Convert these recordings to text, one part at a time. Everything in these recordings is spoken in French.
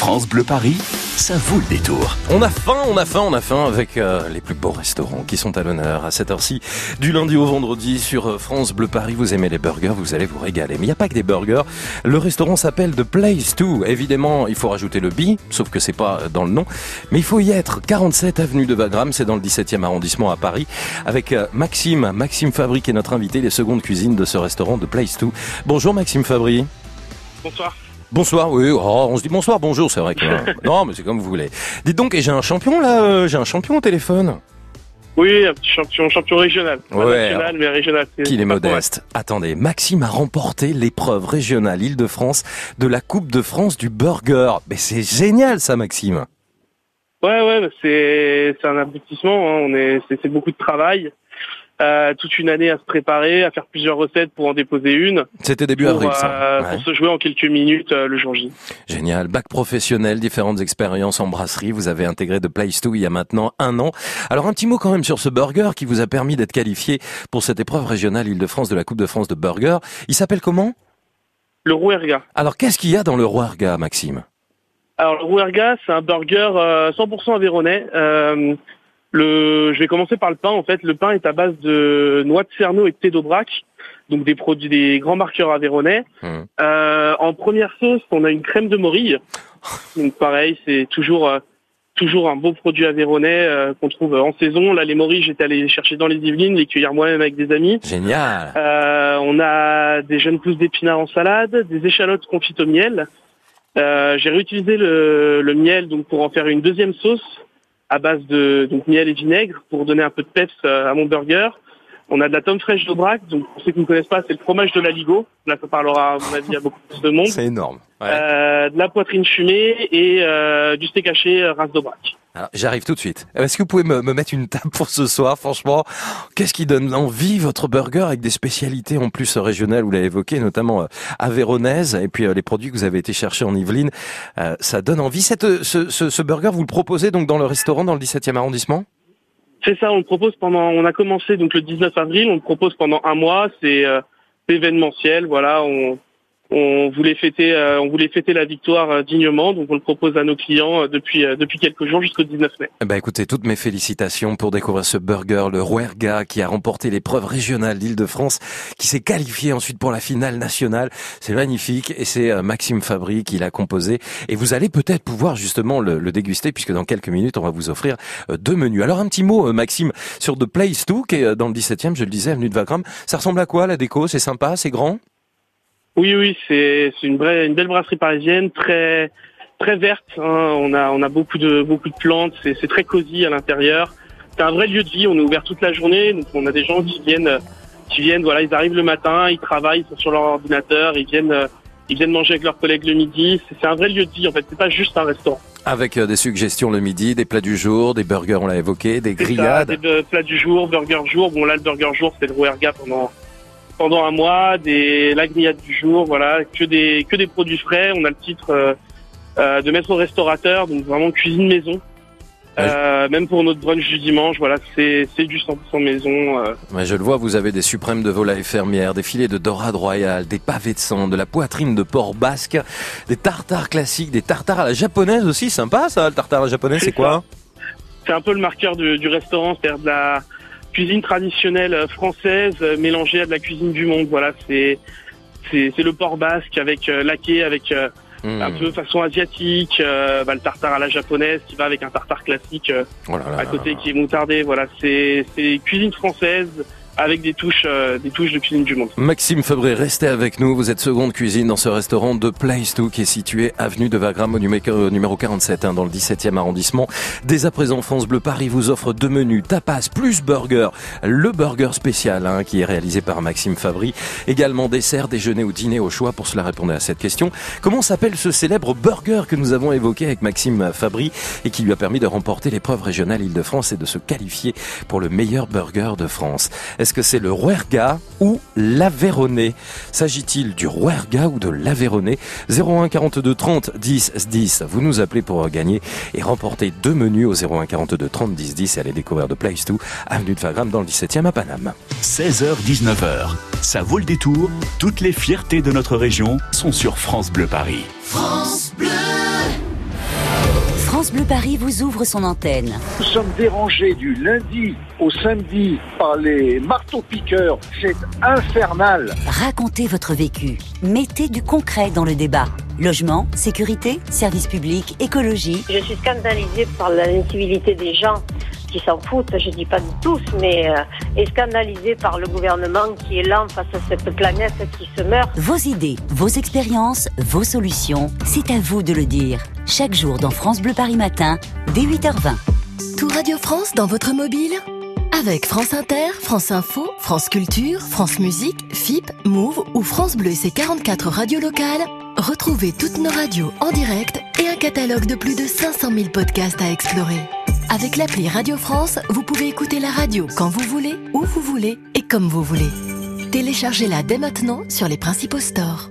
France Bleu Paris, ça vaut le détour. On a faim, on a faim, on a faim avec euh, les plus beaux restaurants qui sont à l'honneur à cette heure-ci du lundi au vendredi sur euh, France Bleu Paris. Vous aimez les burgers, vous allez vous régaler. Mais il n'y a pas que des burgers. Le restaurant s'appelle The Place 2. Évidemment, il faut rajouter le B, sauf que c'est pas dans le nom. Mais il faut y être. 47 avenue de Wagram, c'est dans le 17e arrondissement à Paris. Avec euh, Maxime, Maxime Fabry qui est notre invité, les secondes cuisines de ce restaurant The Place 2. Bonjour Maxime Fabry. Bonsoir. Bonsoir, oui, oh, on se dit bonsoir, bonjour, c'est vrai que... non, mais c'est comme vous voulez. Dites donc, et j'ai un champion là, euh, j'ai un champion au téléphone. Oui, un petit champion, champion régional. Pas Ouais. national, mais régional. Qu'il est modeste. Attendez, Maxime a remporté l'épreuve régionale Île-de-France de la Coupe de France du burger. Mais c'est génial ça, Maxime. Ouais, ouais, c'est un aboutissement. hein. On est, c'est beaucoup de travail. Euh, toute une année à se préparer, à faire plusieurs recettes pour en déposer une, C'était début pour, avril, euh, ça. Ouais. pour se jouer en quelques minutes euh, le jour J. Génial. Bac professionnel, différentes expériences en brasserie. Vous avez intégré de Place 2 il y a maintenant un an. Alors un petit mot quand même sur ce burger qui vous a permis d'être qualifié pour cette épreuve régionale Île-de-France de la Coupe de France de burger. Il s'appelle comment? Le Rouerga. Alors qu'est-ce qu'il y a dans le Rouerga, Maxime? Alors le Rouerga, c'est un burger euh, 100% aveyronais. Euh, le, je vais commencer par le pain. En fait, le pain est à base de noix de cerneau et de thé d'aubrac, donc des produits des grands marqueurs aveyronais. Hum. Euh, en première sauce, on a une crème de morille. Donc pareil, c'est toujours euh, toujours un beau produit aveyronais euh, qu'on trouve en saison. Là, les morilles, j'étais allé les chercher dans les Yvelines, les cueillir moi-même avec des amis. Génial. Euh, on a des jeunes pousses d'épinards en salade, des échalotes confites au miel. Euh, J'ai réutilisé le, le miel donc pour en faire une deuxième sauce à base de donc miel et vinaigre pour donner un peu de peps euh, à mon burger. On a de la tome fraîche d'Aubrac, donc pour ceux qui ne connaissent pas, c'est le fromage de l'aligot. Là, ça parlera à mon avis à beaucoup plus de monde. C'est énorme. Ouais. Euh, de la poitrine fumée et euh, du steak haché euh, race d'Aubrac. J'arrive tout de suite. Est-ce que vous pouvez me, me mettre une table pour ce soir Franchement, qu'est-ce qui donne envie votre burger avec des spécialités en plus régionales? Vous l'avez évoqué, notamment euh, avéronaise, et puis euh, les produits que vous avez été chercher en Yvelines. Euh, ça donne envie. Cette, euh, ce, ce, ce burger, vous le proposez donc dans le restaurant dans le 17e arrondissement? C'est ça, on le propose pendant. On a commencé donc le 19 avril, on le propose pendant un mois. C'est euh, événementiel, voilà. On, on voulait fêter, euh, on voulait fêter la victoire euh, dignement, donc on le propose à nos clients euh, depuis depuis quelques jours jusqu'au 19 mai. Ben écoutez, toutes mes félicitations pour découvrir ce burger, le Rouerga, qui a remporté l'épreuve régionale d'Île-de-France, qui s'est qualifié ensuite pour la finale nationale. C'est magnifique et c'est Maxime Fabry qui l'a composé. Et vous allez peut-être pouvoir justement le, le déguster puisque dans quelques minutes, on va vous offrir deux menus. Alors un petit mot, Maxime, sur The Place 2, qui est dans le 17e, je le disais, avenue de Wagram. Ça ressemble à quoi la déco? C'est sympa, c'est grand? Oui, oui, c'est une vraie, une belle brasserie parisienne, très très verte. hein. On a on a beaucoup de beaucoup de plantes. C'est très cosy à l'intérieur. C'est un vrai lieu de vie. On est ouvert toute la journée, donc on a des gens qui viennent qui viennent. Voilà, ils arrivent le matin, ils travaillent, ils sont sur leur ordinateur, ils viennent ils viennent manger avec leurs collègues le midi. C'est un vrai lieu de vie. En fait, c'est pas juste un restaurant. Avec euh, des suggestions le midi, des plats du jour, des burgers, on l'a évoqué, des C'est ça, grillades. des euh, plats du jour, burger jour. Bon là, le burger jour, c'est le Rouerga pendant pendant un mois. Des la grillade du jour, voilà, que des que des produits frais. On a le titre euh, euh, de maître restaurateur, donc vraiment cuisine maison. Euh, même pour notre brunch du dimanche, voilà, c'est du 100% maison. euh. Ouais, je le vois, vous avez des suprêmes de volaille fermière, des filets de dorade royale, des pavés de sang, de la poitrine de porc basque, des tartares classiques, des tartares à la japonaise aussi, sympa ça, le tartare à la japonaise, C'est c'est quoi c'est un peu le marqueur du, du restaurant, c'est-à-dire de la cuisine traditionnelle euh, française euh, mélangée à de la cuisine du monde. Voilà, c'est c'est le porc basque avec euh, laqué, avec euh, Hmm. un peu façon asiatique, euh, bah, le tartare à la japonaise qui va avec un tartare classique euh, Oh là là à côté là. qui est moutardé. Voilà, c'est c'est cuisine française avec des touches euh, des touches de cuisine du monde. Maxime Febré, restez avec nous. Vous êtes seconde cuisine dans ce restaurant de Place 2 qui est situé avenue de Wagram au numéro au numéro 47 hein, dans le 17e arrondissement. Dès à présent, France Bleu Paris vous offre deux menus tapas plus burger. Le burger spécial hein, qui est réalisé par Maxime Fabry. Également dessert, déjeuner ou dîner au choix. Pour cela, répondez à cette question. Comment s'appelle ce célèbre burger que nous avons évoqué avec Maxime Fabry et qui lui a permis de remporter l'épreuve régionale Île-de-France et de se qualifier pour le meilleur burger de France? Est-ce que c'est le Rouerga ou l'Aveyronais S'agit-il du Rouerga ou de l'Aveyronais 01 42 30 10 10. Vous nous appelez pour gagner et remporter deux menus au 01 42 30 10 10 et aller découvrir de Place 2, avenue de Wagram dans le 17e à Paname. 16h-19h, ça vaut le détour. Toutes les fiertés de notre région sont sur France Bleu Paris. France Bleu Paris vous ouvre son antenne. Nous sommes dérangés du lundi au samedi par les marteaux-piqueurs. C'est infernal. Racontez votre vécu. Mettez du concret dans le débat. Logement, sécurité, services publics, écologie. Je suis scandalisée par l'incivilité des gens qui s'en foutent, je dis pas de tous, mais euh, est scandalisé par le gouvernement qui est lent face à cette planète qui se meurt. Vos idées, vos expériences, vos solutions, c'est à vous de le dire. Chaque jour dans France Bleu Paris Matin, dès 8h20. Tout Radio France dans votre mobile avec France Inter, France Info, France Culture, France Musique, FIP, Move ou France Bleu et ses 44 radios locales, retrouvez toutes nos radios en direct et un catalogue de plus de 500 000 podcasts à explorer. Avec l'appli Radio France, vous pouvez écouter la radio quand vous voulez, où vous voulez et comme vous voulez. Téléchargez-la dès maintenant sur les principaux stores.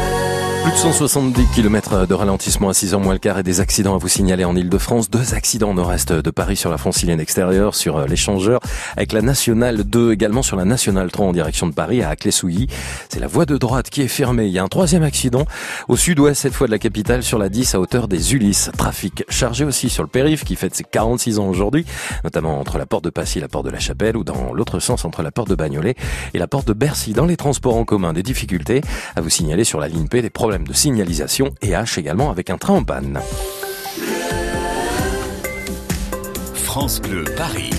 Plus de 170 km de ralentissement à 6 h moins le quart et des accidents à vous signaler en Ile-de-France. Deux accidents au nord-est de Paris sur la francilienne extérieure, sur euh, l'échangeur, avec la nationale 2 également sur la nationale 3 en direction de Paris à Aclé-Souilly. C'est la voie de droite qui est fermée. Il y a un troisième accident au sud-ouest cette fois de la capitale sur la 10 à hauteur des Ulysses. Trafic chargé aussi sur le périph qui fête ses 46 ans aujourd'hui, notamment entre la porte de Passy et la porte de la Chapelle ou dans l'autre sens entre la porte de Bagnolet et la porte de Bercy. Dans les transports en commun, des difficultés à vous signaler sur la ligne P des problèmes de signalisation et H également avec un train en panne. France Bleu Paris.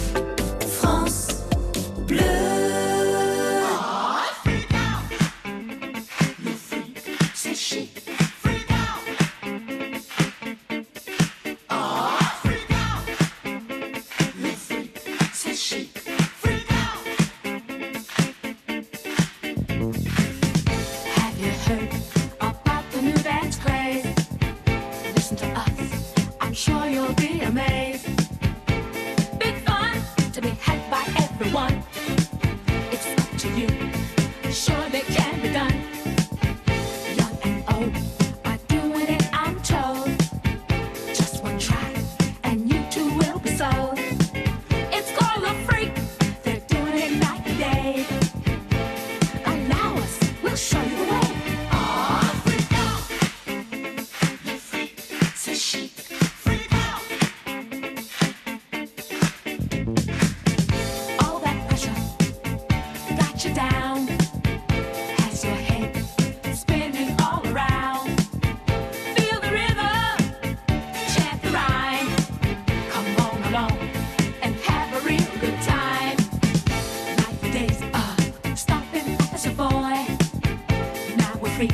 Free.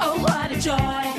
Oh, what a joy.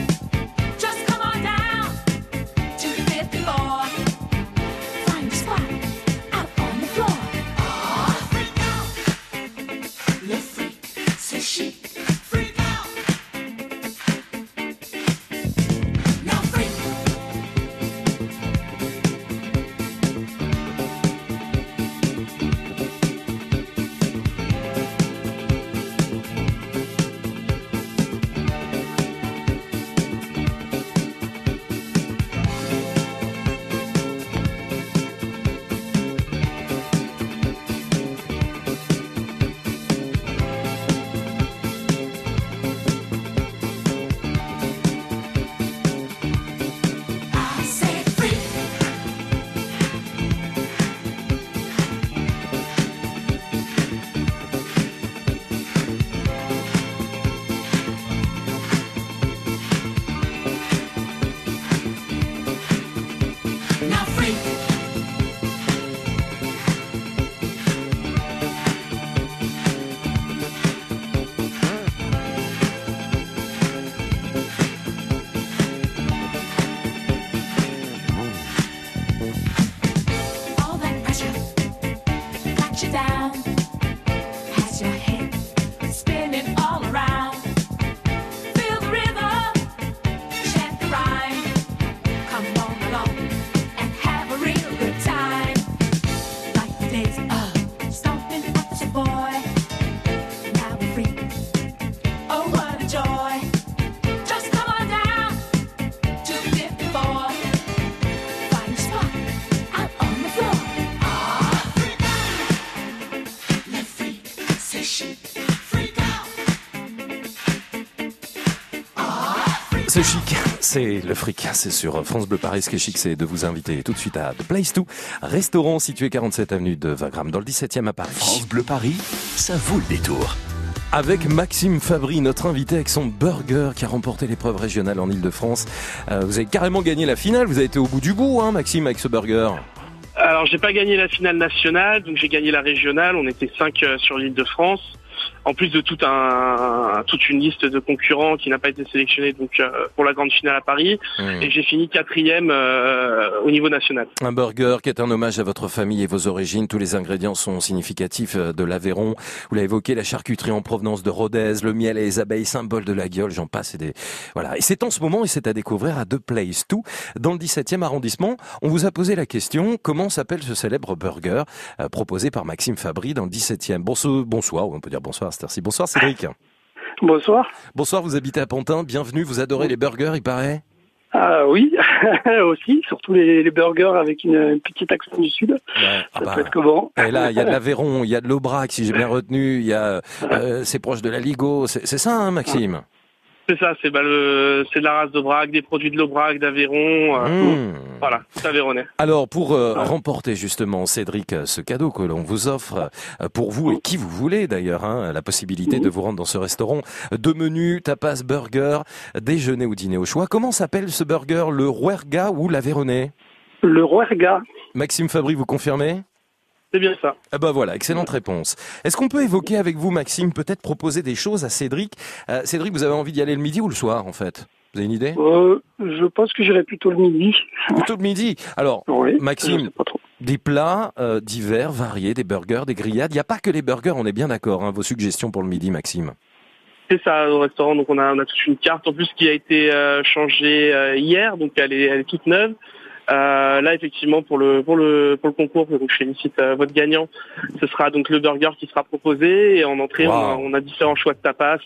C'est chic, c'est le fric, c'est sur France Bleu Paris. Ce qui est chic, c'est de vous inviter tout de suite à The Place To, restaurant situé 47 avenue de Wagram dans le 17e à Paris. France Bleu Paris, ça vaut le détour. Avec Maxime Fabry, notre invité avec son burger qui a remporté l'épreuve régionale en Ile-de-France. Euh, vous avez carrément gagné la finale, vous avez été au bout du bout, hein, Maxime, avec ce burger. Alors j'ai pas gagné la finale nationale, donc j'ai gagné la régionale. On était cinq euh, sur l'île de France. En plus de tout un, toute une liste de concurrents qui n'a pas été sélectionnée donc euh, pour la grande finale à Paris. Mmh. Et j'ai fini quatrième euh, au niveau national. Un burger qui est un hommage à votre famille et vos origines. Tous les ingrédients sont significatifs euh, de l'Aveyron. Vous l'avez évoqué, la charcuterie en provenance de Rodez, le miel et les abeilles, symbole de la gueule, j'en passe. Et des... Voilà. Et c'est en ce moment, et c'est à découvrir à The Place Tout, dans le 17e arrondissement. On vous a posé la question, comment s'appelle ce célèbre burger euh, proposé par Maxime Fabry dans le 17e Bonsoir, bonsoir, ou on peut dire bonsoir à cette heure-ci. Bonsoir Cédric. Bonsoir. Bonsoir, vous habitez à Pantin. Bienvenue, vous adorez les burgers, il paraît Ah oui, aussi, surtout les, les burgers avec une, une petite accent du sud. Ouais. Ah Ça bah, peut être comment Et là, il y a de l'Aveyron, il y a de l'Aubrac, si j'ai bien retenu, il y a, euh, c'est proche de la Ligo, c'est c'est ça, hein, Maxime? C'est ça, c'est bah, le, c'est de la race d'Aubrac, des produits de l'Aubrac, d'Aveyron. euh, Mmh. Voilà, c'est Aveyronnais. Alors, pour euh, remporter justement, Cédric, euh, ce cadeau que l'on vous offre pour vous et qui vous voulez d'ailleurs, hein, la possibilité de vous rendre dans ce restaurant, deux menus, tapas, burger, déjeuner ou dîner au choix. Comment s'appelle ce burger, le Rouerga ou l'Aveyronais? Le Rouerga. Maxime Fabry, vous confirmez? C'est bien ça. Ah bah voilà, excellente réponse. Est-ce qu'on peut évoquer avec vous, Maxime, peut-être proposer des choses à Cédric? Euh, Cédric, vous avez envie d'y aller le midi ou le soir, en fait? Vous avez une idée? Euh, je pense que j'irai plutôt le midi. Plutôt le midi. Alors, Oui. Maxime. Pas trop. des plats euh, divers, variés, des burgers, des grillades. Il n'y a pas que les burgers, on est bien d'accord. Hein, vos suggestions pour le midi, Maxime. C'est ça au restaurant. Donc on a, on a toute une carte en plus qui a été euh, changée euh, hier, donc elle est, elle est toute neuve. Euh, là effectivement pour le pour le pour le concours, donc je félicite euh, votre gagnant. Ce sera donc le burger qui sera proposé et en entrée on, a, Wow. on a différents choix de tapas,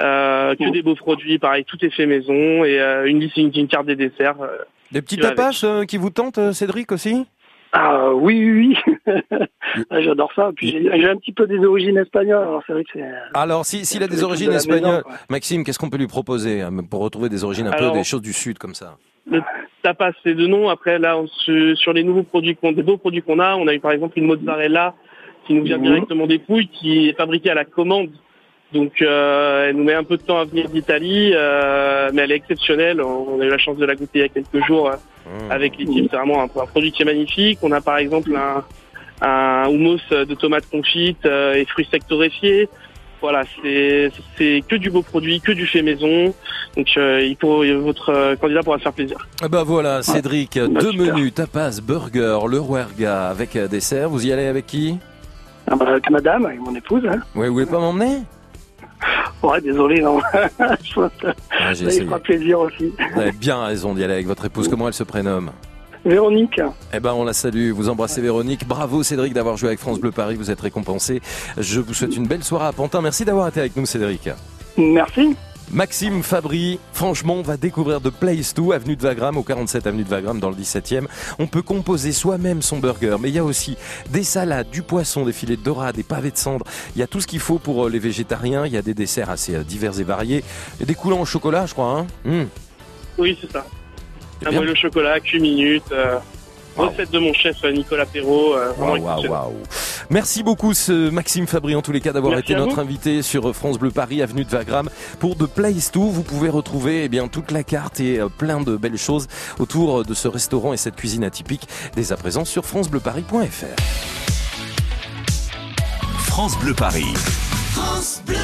euh, que des beaux produits, pareil tout est fait maison et euh, une liste une, une carte des desserts. euh. Des petits tapas euh, qui vous tentent, Cédric, aussi? Ah oui, oui, oui. Ah, J'adore ça. Puis j'ai un petit peu des origines espagnoles. Alors c'est vrai que c'est. Alors, si- s'il a des origines de maison, espagnoles. Maxime, qu'est-ce qu'on peut lui proposer hein, pour retrouver des origines un peu des choses du Sud comme ça? Tapas c'est de nom. Après là on se- sur les nouveaux produits qu'on des beaux produits qu'on a, on a eu par exemple une mozzarella qui nous vient Mhm. directement des Pouilles, qui est fabriquée à la commande. Donc euh, elle nous met un peu de temps à venir d'Italie, euh, mais elle est exceptionnelle. On a eu la chance de la goûter il y a quelques jours euh, Mmh. avec l'équipe. C'est vraiment un, un produit qui est magnifique. On a par exemple un, un houmous de tomates confites et fruits secs torréfiés. Voilà, c'est c'est que du beau produit, que du fait maison. Donc euh, il pour, votre euh, candidat pourra se faire plaisir. Ah bah voilà, Cédric, deux menus, tapas, burger, le Rouerga avec euh, dessert. Vous y allez avec qui? Ah bah, avec madame, avec mon épouse. Hein. Oui, vous voulez pas m'emmener? Ouais, désolé, non. je pense que ah, J'ai ça lui fera plaisir aussi. Vous avez bien raison d'y aller avec votre épouse. Comment elle se prénomme? Véronique. Eh ben, on la salue. Vous embrassez Véronique. Bravo Cédric d'avoir joué avec France Bleu Paris. Vous êtes récompensé. Je vous souhaite une belle soirée à Pantin. Merci d'avoir été avec nous, Cédric. Merci. Maxime Fabry, franchement, on va découvrir de Place 2, avenue de Wagram, au 47 avenue de Wagram, dans le 17e. On peut composer soi-même son burger, mais il y a aussi des salades, du poisson, des filets de dorade, des pavés de cendre. Il y a tout ce qu'il faut pour euh, les végétariens. Il y a des desserts assez euh, divers et variés. Et des coulants au chocolat, je crois. Hein Hum, Oui, c'est ça. Un moelleux au chocolat, 8 minutes. euh, Wow. Recette de mon chef euh, Nicolas Perrault. euh, waouh. Merci beaucoup, ce Maxime Fabry, en tous les cas, d'avoir été notre vous. invité sur France Bleu Paris, avenue de Wagram, pour de Place 2. Vous pouvez retrouver eh bien toute la carte et euh, plein de belles choses autour de ce restaurant et cette cuisine atypique dès à présent sur francebleuparis.fr. France Bleu Paris. France Bleu.